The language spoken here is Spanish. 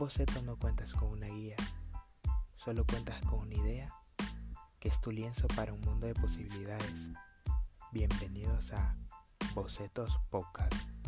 boceto no cuentas con una guía, solo cuentas con una idea que es tu lienzo para un mundo de posibilidades. Bienvenidos a Bocetos Podcast.